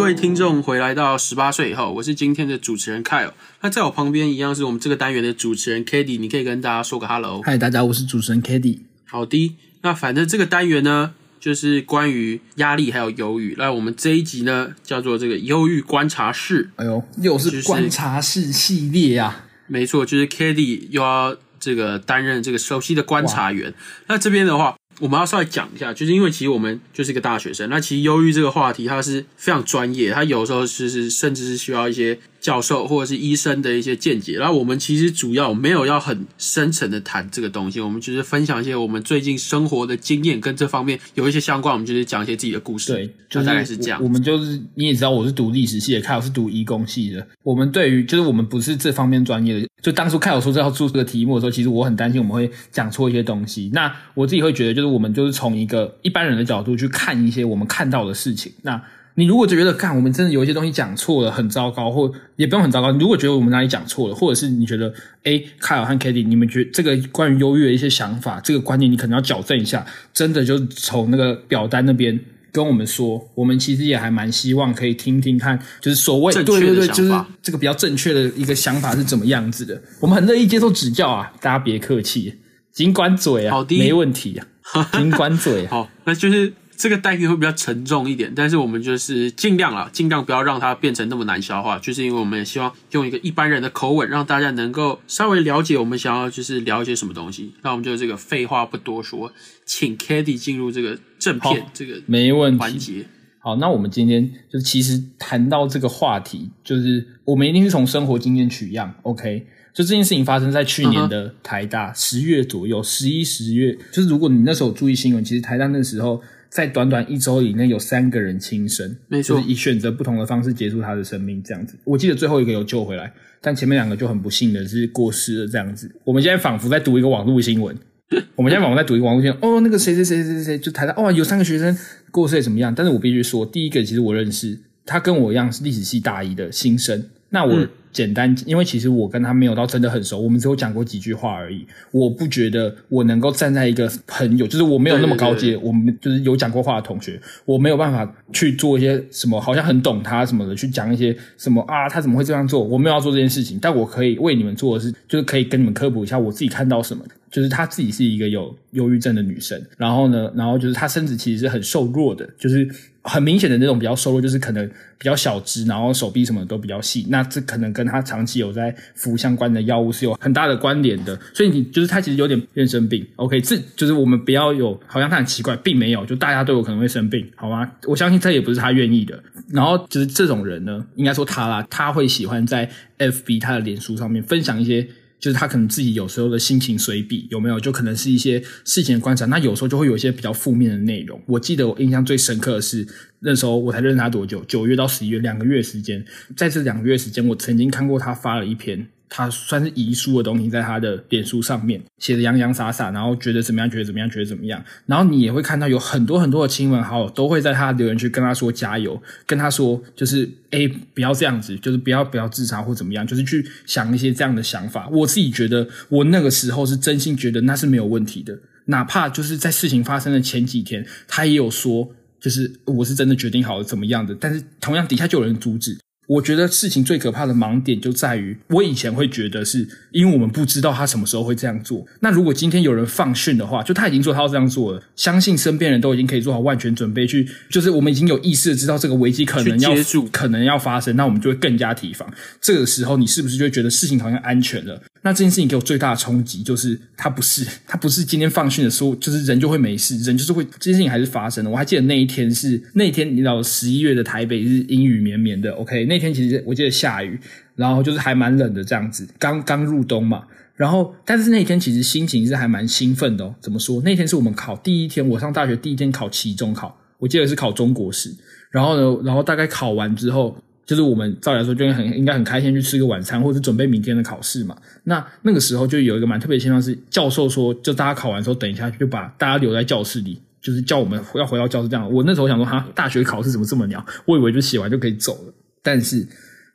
各位听众回来到十八岁以后，我是今天的主持人 Kyle。那在我旁边一样是我们这个单元的主持人 k a t i e 你可以跟大家说个 Hello。嗨，大家，我是主持人 k a t i e 好的，那反正这个单元呢，就是关于压力还有忧郁。那我们这一集呢，叫做这个忧郁观察室。哎呦，又是观察室系列啊！没错，就是 k a t i e 又要这个担任这个熟悉的观察员。那这边的话。我们要稍微讲一下，就是因为其实我们就是一个大学生，那其实忧郁这个话题它是非常专业，它有时候是是甚至是需要一些。教授或者是医生的一些见解，然后我们其实主要没有要很深层的谈这个东西，我们就是分享一些我们最近生活的经验，跟这方面有一些相关，我们就是讲一些自己的故事。对，就大概是这样。我们就是你也知道，我是读历史系的，凯尔是读医工系的。我们对于就是我们不是这方面专业的，就当初凯尔说这要做这个题目的时候，其实我很担心我们会讲错一些东西。那我自己会觉得，就是我们就是从一个一般人的角度去看一些我们看到的事情。那你如果觉得，看我们真的有一些东西讲错了，很糟糕，或也不用很糟糕。如果觉得我们哪里讲错了，或者是你觉得，哎，凯尔和 k a t i e 你们觉这个关于优越的一些想法，这个观念你可能要矫正一下。真的就从那个表单那边跟我们说，我们其实也还蛮希望可以听听看，就是所谓对对对，就是这个比较正确的一个想法是怎么样子的。我们很乐意接受指教啊，大家别客气，尽管嘴啊，没问题啊，尽管嘴。好，那就是。这个单元会比较沉重一点，但是我们就是尽量啊，尽量不要让它变成那么难消化，就是因为我们也希望用一个一般人的口吻，让大家能够稍微了解我们想要就是聊一些什么东西。那我们就这个废话不多说，请 k a t i e 进入这个正片这个没问环节。好，那我们今天就其实谈到这个话题，就是我们一定是从生活经验取样。OK，就这件事情发生在去年的台大十月左右，十一十月，就是如果你那时候注意新闻，其实台大那时候。在短短一周以内，有三个人轻生，没错，就是以选择不同的方式结束他的生命，这样子。我记得最后一个有救回来，但前面两个就很不幸的是过世了，这样子。我们现在仿佛在读一个网络新闻，我们现在仿佛在读一个网络新闻。哦，那个谁谁谁谁谁就谈到，哦，有三个学生过世怎么样？但是我必须说，第一个其实我认识，他跟我一样是历史系大一的新生。那我。简单，因为其实我跟他没有到真的很熟，我们只有讲过几句话而已。我不觉得我能够站在一个朋友，就是我没有那么高阶，我们就是有讲过话的同学，我没有办法去做一些什么，好像很懂他什么的，去讲一些什么啊，他怎么会这样做？我没有要做这件事情，但我可以为你们做的是，就是可以跟你们科普一下我自己看到什么。就是她自己是一个有忧郁症的女生，然后呢，然后就是她身子其实是很瘦弱的，就是很明显的那种比较瘦弱，就是可能比较小只，然后手臂什么都比较细。那这可能跟他长期有在服相关的药物是有很大的关联的。所以你就是他其实有点变生病。OK，这就是我们不要有好像他很奇怪，并没有，就大家都有可能会生病，好吗？我相信这也不是他愿意的。然后就是这种人呢，应该说他啦，他会喜欢在 FB 他的脸书上面分享一些。就是他可能自己有时候的心情随笔有没有？就可能是一些事情的观察。那有时候就会有一些比较负面的内容。我记得我印象最深刻的是那时候我才认识他多久？九月到十一月两个月时间，在这两个月时间，我曾经看过他发了一篇。他算是遗书的东西，在他的脸书上面写的洋洋洒洒，然后觉得怎么样，觉得怎么样，觉得怎么样。然后你也会看到有很多很多的亲朋好友都会在他留言区跟他说加油，跟他说就是哎不要这样子，就是不要不要自杀或怎么样，就是去想一些这样的想法。我自己觉得我那个时候是真心觉得那是没有问题的，哪怕就是在事情发生的前几天，他也有说就是我是真的决定好了怎么样的，但是同样底下就有人阻止。我觉得事情最可怕的盲点就在于，我以前会觉得是因为我们不知道他什么时候会这样做。那如果今天有人放讯的话，就他已经说他要这样做了，相信身边人都已经可以做好万全准备去，就是我们已经有意识的知道这个危机可能要可能要发生，那我们就会更加提防。这个时候，你是不是就会觉得事情好像安全了？那这件事情给我最大的冲击就是，他不是，他不是今天放训的时候，就是人就会没事，人就是会这件事情还是发生了。我还记得那一天是那一天，你知道十一月的台北是阴雨绵绵的。OK，那天其实我记得下雨，然后就是还蛮冷的这样子，刚刚入冬嘛。然后，但是那天其实心情是还蛮兴奋的哦。怎么说？那天是我们考第一天，我上大学第一天考期中考，我记得是考中国史。然后呢，然后大概考完之后。就是我们照理来说，就很应该很开心去吃个晚餐，或者准备明天的考试嘛。那那个时候就有一个蛮特别的情况是，教授说，就大家考完之后，等一下就把大家留在教室里，就是叫我们要回到教室这样。我那时候想说，哈，大学考试怎么这么鸟？我以为就写完就可以走了。但是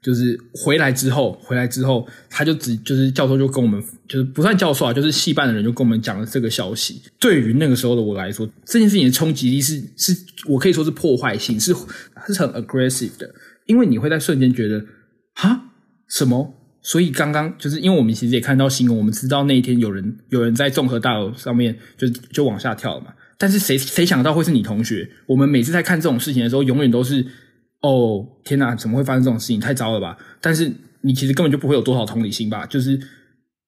就是回来之后，回来之后，他就只就是教授就跟我们，就是不算教授啊，就是系办的人就跟我们讲了这个消息。对于那个时候的我来说，这件事情的冲击力是是我可以说是破坏性，是是很 aggressive 的，因为你会在瞬间觉得啊什么？所以刚刚就是因为我们其实也看到新闻，我们知道那一天有人有人在综合大楼上面就就往下跳了嘛。但是谁谁想到会是你同学？我们每次在看这种事情的时候，永远都是。哦，天哪！怎么会发生这种事情？太糟了吧！但是你其实根本就不会有多少同理心吧？就是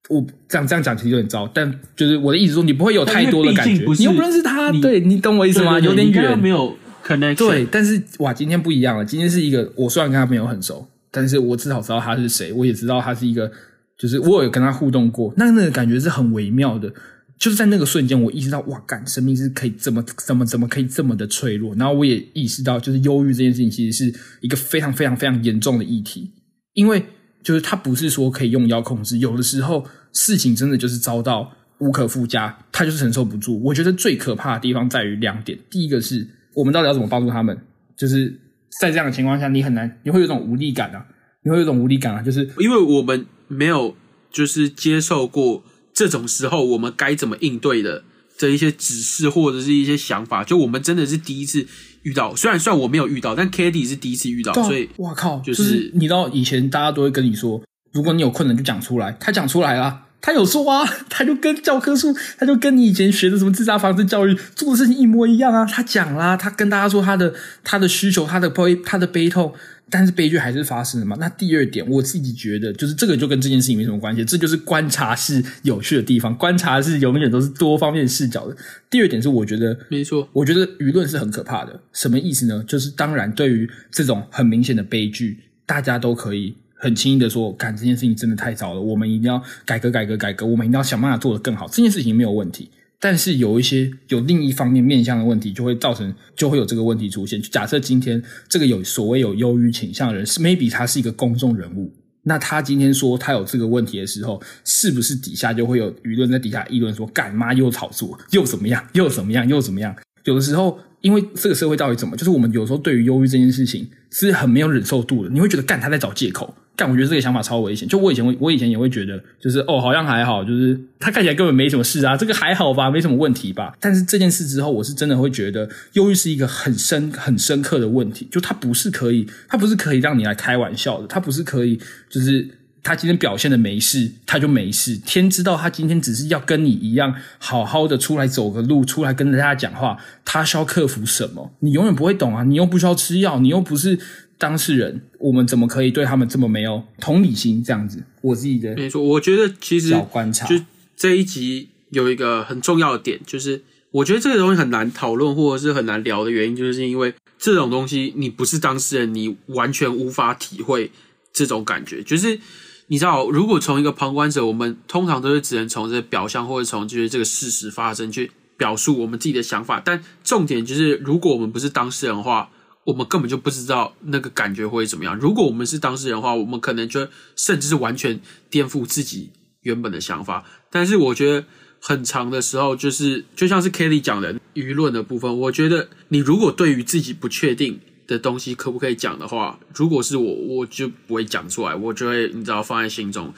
我这样这样讲其实有点糟，但就是我的意思说，你不会有太多的感觉。你又不认识他，对你懂我意思吗？有点远，没有可能。对，但是哇，今天不一样了。今天是一个，我虽然跟他没有很熟，但是我至少知道他是谁，我也知道他是一个，就是我有跟他互动过，那那个感觉是很微妙的。就是在那个瞬间，我意识到，哇，干，生命是可以这么、怎么、怎么可以这么的脆弱。然后我也意识到，就是忧郁这件事情，其实是一个非常、非常、非常严重的议题。因为就是它不是说可以用药控制，有的时候事情真的就是遭到无可复加，他就是承受不住。我觉得最可怕的地方在于两点：第一个是我们到底要怎么帮助他们？就是在这样的情况下，你很难，你会有一种无力感啊，你会有一种无力感啊，就是因为我们没有就是接受过。这种时候，我们该怎么应对的这一些指示或者是一些想法，就我们真的是第一次遇到。虽然算我没有遇到，但 k a t i e 是第一次遇到，所以哇靠，就是你知道以前大家都会跟你说，如果你有困难就讲出来。他讲出来了，他有说啊，他就跟教科书，他就跟你以前学的什么自杀防治教育做的事情一模一样啊。他讲啦，他跟大家说他的他的需求，他的悲他的悲痛。但是悲剧还是发生了嘛？那第二点，我自己觉得就是这个就跟这件事情没什么关系，这就是观察是有趣的地方。观察是永远都是多方面视角的。第二点是，我觉得没错，我觉得舆论是很可怕的。什么意思呢？就是当然，对于这种很明显的悲剧，大家都可以很轻易的说：“干这件事情真的太糟了，我们一定要改革、改革、改革，我们一定要想办法做得更好。”这件事情没有问题。但是有一些有另一方面面向的问题，就会造成就会有这个问题出现。假设今天这个有所谓有忧郁倾向的人，是 maybe 他是一个公众人物，那他今天说他有这个问题的时候，是不是底下就会有舆论在底下议论说，干妈又炒作，又怎么样，又怎么样，又怎么样？有的时候，因为这个社会到底怎么，就是我们有时候对于忧郁这件事情是很没有忍受度的，你会觉得干他在找借口。但我觉得这个想法超危险。就我以前，我我以前也会觉得，就是哦，好像还好，就是他看起来根本没什么事啊，这个还好吧，没什么问题吧。但是这件事之后，我是真的会觉得，忧郁是一个很深、很深刻的问题。就它不是可以，它不是可以让你来开玩笑的，它不是可以，就是他今天表现的没事，他就没事。天知道他今天只是要跟你一样，好好的出来走个路，出来跟大家讲话，他需要克服什么？你永远不会懂啊！你又不需要吃药，你又不是。当事人，我们怎么可以对他们这么没有同理心？这样子，我自己的没错。我觉得其实观察，就这一集有一个很重要的点，就是我觉得这个东西很难讨论或者是很难聊的原因，就是因为这种东西你不是当事人，你完全无法体会这种感觉。就是你知道，如果从一个旁观者，我们通常都是只能从这表象或者从就是这个事实发生去表述我们自己的想法。但重点就是，如果我们不是当事人的话。我们根本就不知道那个感觉会怎么样。如果我们是当事人的话，我们可能就甚至是完全颠覆自己原本的想法。但是我觉得很长的时候，就是就像是 Kelly 讲的舆论的部分，我觉得你如果对于自己不确定的东西可不可以讲的话，如果是我，我就不会讲出来，我就会你知道放在心中，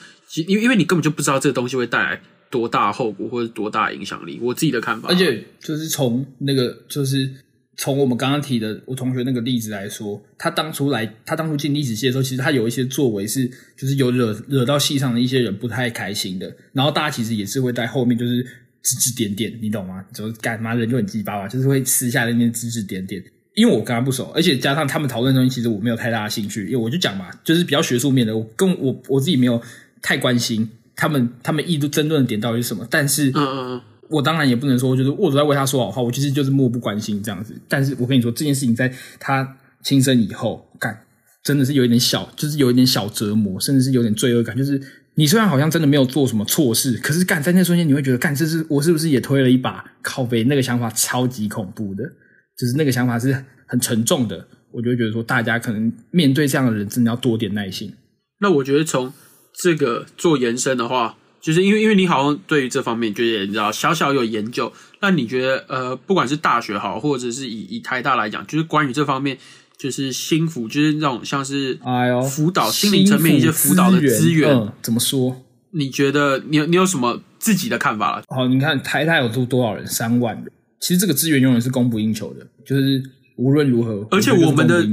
因为因为你根本就不知道这个东西会带来多大后果或者多大影响力。我自己的看法，而且就是从那个就是。从我们刚刚提的我同学那个例子来说，他当初来，他当初进历史系的时候，其实他有一些作为是，就是有惹惹到系上的一些人不太开心的。然后大家其实也是会在后面就是指指点点，你懂吗？就是干嘛人就很鸡巴吧，就是会私下那边指指点点。因为我跟他不熟，而且加上他们讨论的东西，其实我没有太大的兴趣。因为我就讲嘛，就是比较学术面的，我跟我我自己没有太关心他们他们议论争论的点到底是什么。但是，嗯嗯嗯。我当然也不能说，就是我都在为他说好话，我其实就是漠不关心这样子。但是我跟你说，这件事情在他轻生以后，干真的是有一点小，就是有一点小折磨，甚至是有点罪恶感。就是你虽然好像真的没有做什么错事，可是干在那瞬间，你会觉得干这是我是不是也推了一把靠背？那个想法超级恐怖的，就是那个想法是很沉重的。我就会觉得说，大家可能面对这样的人，真的要多点耐心。那我觉得从这个做延伸的话。就是因为，因为你好像对于这方面就是你知道小小有研究，那你觉得呃，不管是大学好，或者是以以台大来讲，就是关于这方面就是心辅，就是那种像是哎呦，辅导心灵层面一些辅导的资源，嗯，怎么说？你觉得你有你有什么自己的看法了？好，你看台大有多多少人？三万人。其实这个资源永远是供不应求的，就是无论如何，而且我们的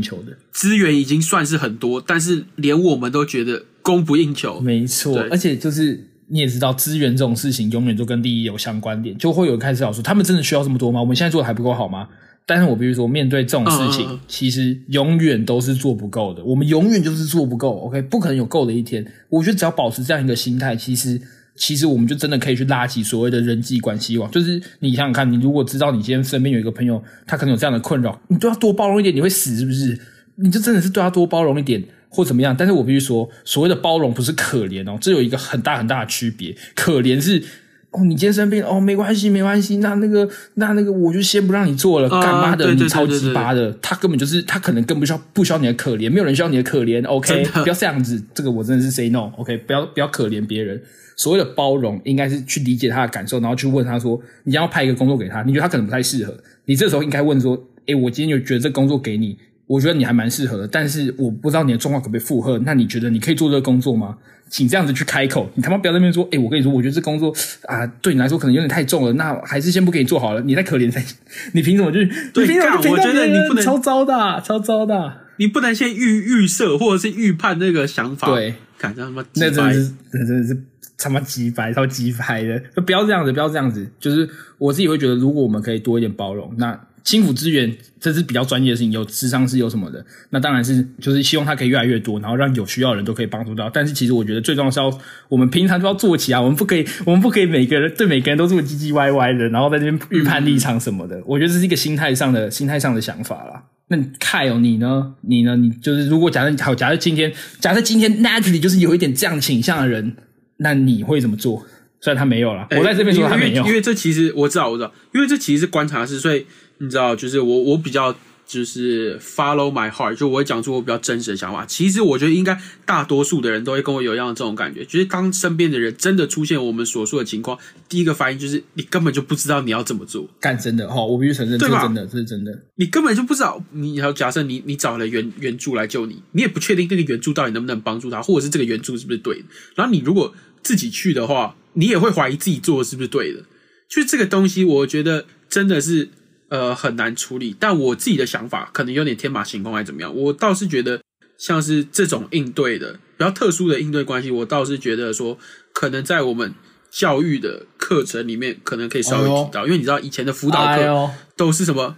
资源已经算是很多，但是连我们都觉得供不应求。没错，而且就是你也知道，资源这种事情永远都跟利益有相关点，就会有人开始想说，他们真的需要这么多吗？我们现在做的还不够好吗？但是我比如说，面对这种事情，其实永远都是做不够的。我们永远就是做不够，OK，不可能有够的一天。我觉得只要保持这样一个心态，其实。其实我们就真的可以去拉起所谓的人际关系网，就是你想想看，你如果知道你今天身边有一个朋友，他可能有这样的困扰，你对他多包容一点，你会死是不是？你就真的是对他多包容一点，或怎么样？但是我必须说，所谓的包容不是可怜哦，这有一个很大很大的区别。可怜是哦，你今天生病哦，没关系没关系，那那个那那个我就先不让你做了，干妈的你超级巴的，他根本就是他可能更不需要不需要你的可怜，没有人需要你的可怜，OK，不要这样子，这个我真的是 say no，OK，不要不要可怜别人。所谓的包容，应该是去理解他的感受，然后去问他说：“你要派一个工作给他，你觉得他可能不太适合？你这时候应该问说：‘诶，我今天就觉得这工作给你，我觉得你还蛮适合的，但是我不知道你的状况可不可以负荷？那你觉得你可以做这个工作吗？’请这样子去开口，你他妈不要在那边说：‘诶，我跟你说，我觉得这工作啊，对你来说可能有点太重了，那还是先不给你做好了。’你太可怜才，你凭什么去？对，我觉得你不能超糟的，超糟的，你不能先预预设或者是预判那个想法。对，看这他妈，那真的是，那真的是。他妈鸡排，超鸡排的，就不要这样子，不要这样子。就是我自己会觉得，如果我们可以多一点包容，那心腹资源这是比较专业的事情，有智商是有什么的，那当然是就是希望它可以越来越多，然后让有需要的人都可以帮助到。但是其实我觉得最重要是要我们平常就要做起啊，我们不可以，我们不可以每个人对每个人都这么唧唧歪歪的，然后在这边预判立场什么的。我觉得这是一个心态上的心态上的想法啦。那凯哦，你呢？你呢？你就是如果假设好，假设今天，假设今天 naturally 就是有一点这样倾向的人。那你会怎么做？虽然他没有了，我在这边说他没有，因为这其实我知道，我知道，因为这其实是观察式，所以你知道，就是我我比较就是 follow my heart，就我会讲出我比较真实的想法。其实我觉得应该大多数的人都会跟我有一样的这种感觉，就是当身边的人真的出现我们所说的情况，第一个反应就是你根本就不知道你要怎么做。干真的哈，我必须承认，这是真的，这是真的。你根本就不知道，你要假设你你找了援援助来救你，你也不确定这个援助到底能不能帮助他，或者是这个援助是不是对的。然后你如果自己去的话，你也会怀疑自己做的是不是对的。就这个东西，我觉得真的是呃很难处理。但我自己的想法可能有点天马行空，还是怎么样？我倒是觉得，像是这种应对的比较特殊的应对关系，我倒是觉得说，可能在我们教育的课程里面，可能可以稍微提到。因为你知道，以前的辅导课都是什么，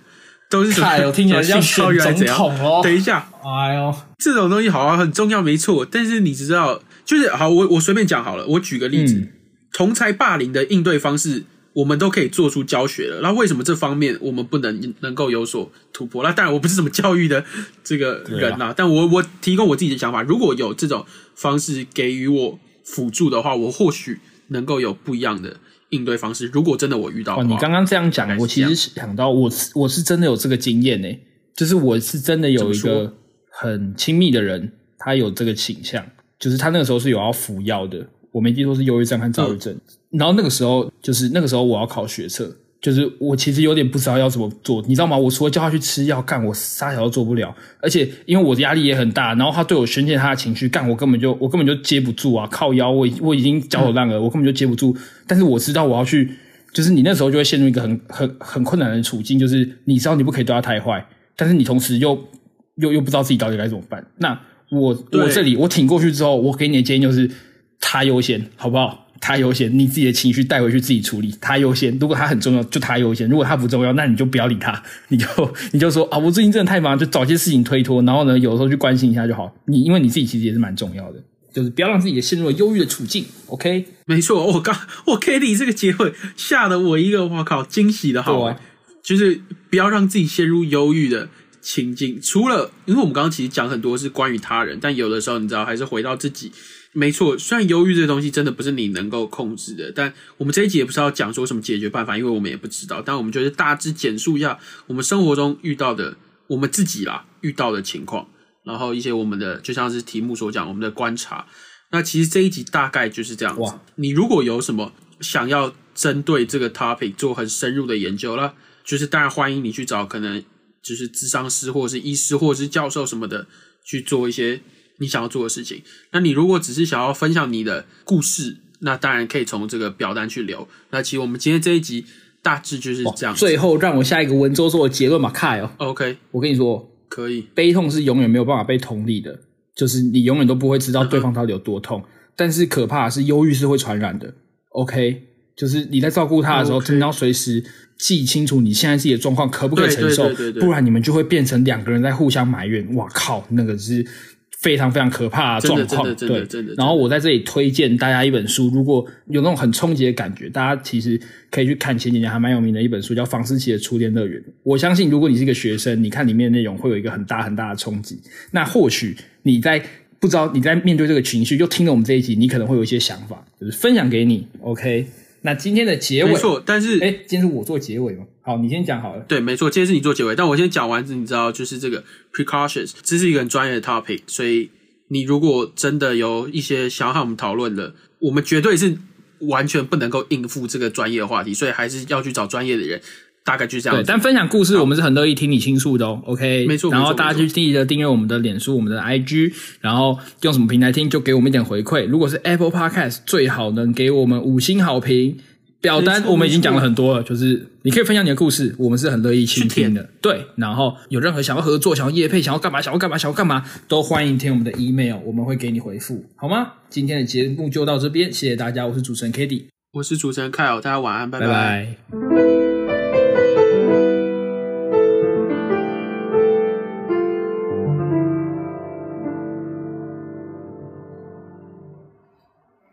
都是什么？听起来 像选总统哦。等一下，哎呦，这种东西好像很重要，没错。但是你知道。就是好，我我随便讲好了。我举个例子，同才霸凌的应对方式，我们都可以做出教学了。那为什么这方面我们不能能够有所突破？那当然，我不是什么教育的这个人呐，但我我提供我自己的想法。如果有这种方式给予我辅助的话，我或许能够有不一样的应对方式。如果真的我遇到，你刚刚这样讲，我其实想到我是我是真的有这个经验呢，就是我是真的有一个很亲密的人，他有这个倾向。就是他那个时候是有要服药的，我没记错是忧郁症和躁郁症。然后那个时候就是那个时候我要考学测，就是我其实有点不知道要怎么做，你知道吗？我除了叫他去吃药，干我啥条都做不了。而且因为我的压力也很大，然后他对我宣泄他的情绪，干我根本就我根本就接不住啊！靠腰，我我已经焦头烂额，我根本就接不住。但是我知道我要去，就是你那时候就会陷入一个很很很困难的处境，就是你知道你不可以对他太坏，但是你同时又又又不知道自己到底该怎么办。那我我这里我挺过去之后，我给你的建议就是他优先，好不好？他优先，你自己的情绪带回去自己处理。他优先，如果他很重要，就他优先；如果他不重要，那你就不要理他，你就 你就说啊，我最近真的太忙，就找些事情推脱。然后呢，有时候去关心一下就好。你因为你自己其实也是蛮重要的，就是不要让自己陷入了忧郁的处境。OK，没错，我刚我 k t 这个结尾吓得我一个，我靠，惊喜的好，就是不要让自己陷入忧郁的。情境除了，因为我们刚刚其实讲很多是关于他人，但有的时候你知道还是回到自己。没错，虽然忧郁这个东西真的不是你能够控制的，但我们这一集也不是要讲说什么解决办法，因为我们也不知道。但我们就是大致简述一下我们生活中遇到的我们自己啦遇到的情况，然后一些我们的就像是题目所讲我们的观察。那其实这一集大概就是这样子。你如果有什么想要针对这个 topic 做很深入的研究了，就是当然欢迎你去找可能。就是智商师或者是医师或者是教授什么的去做一些你想要做的事情。那你如果只是想要分享你的故事，那当然可以从这个表单去留。那其实我们今天这一集大致就是这样。最后让我下一个文绉绉的结论吧，凯哦。OK，我跟你说，可以。悲痛是永远没有办法被同理的，就是你永远都不会知道对方到底有多痛。但是可怕的是，忧郁是会传染的。OK，就是你在照顾他的时候的要随时记清楚你现在自己的状况可不可以承受对对对对，对不然你们就会变成两个人在互相埋怨。哇靠，那个是非常非常可怕的状况。对然后我在这里推荐大家一本书，如果有那种很冲击的感觉，大家其实可以去看前几年还蛮有名的一本书，叫房思琪的《初恋乐园》。我相信，如果你是一个学生，你看里面的内容会有一个很大很大的冲击。那或许你在不知道你在面对这个情绪，就听了我们这一集，你可能会有一些想法，就是分享给你。OK，那今天的结尾没，错，但是哎，今天是我做结尾吗？好，你先讲好了。对，没错，今天是你做结尾，但我先讲完，你知道，就是这个 precautions，这是一个很专业的 topic，所以你如果真的有一些想要和我们讨论的，我们绝对是完全不能够应付这个专业的话题，所以还是要去找专业的人，大概就是这样对，但分享故事我们是很乐意听你倾诉的哦。OK，没错然后大家就记得订阅我们的脸书、我们的 IG，然后用什么平台听就给我们一点回馈。如果是 Apple Podcast，最好能给我们五星好评。表单我们已经讲了很多了，就是你可以分享你的故事，我们是很乐意倾听的。对，然后有任何想要合作、想要业配、想要干嘛、想要干嘛、想要干嘛，都欢迎填我们的 email，我们会给你回复，好吗？今天的节目就到这边，谢谢大家，我是主持人 k a t i e 我是主持人凯尔，大家晚安，拜拜拜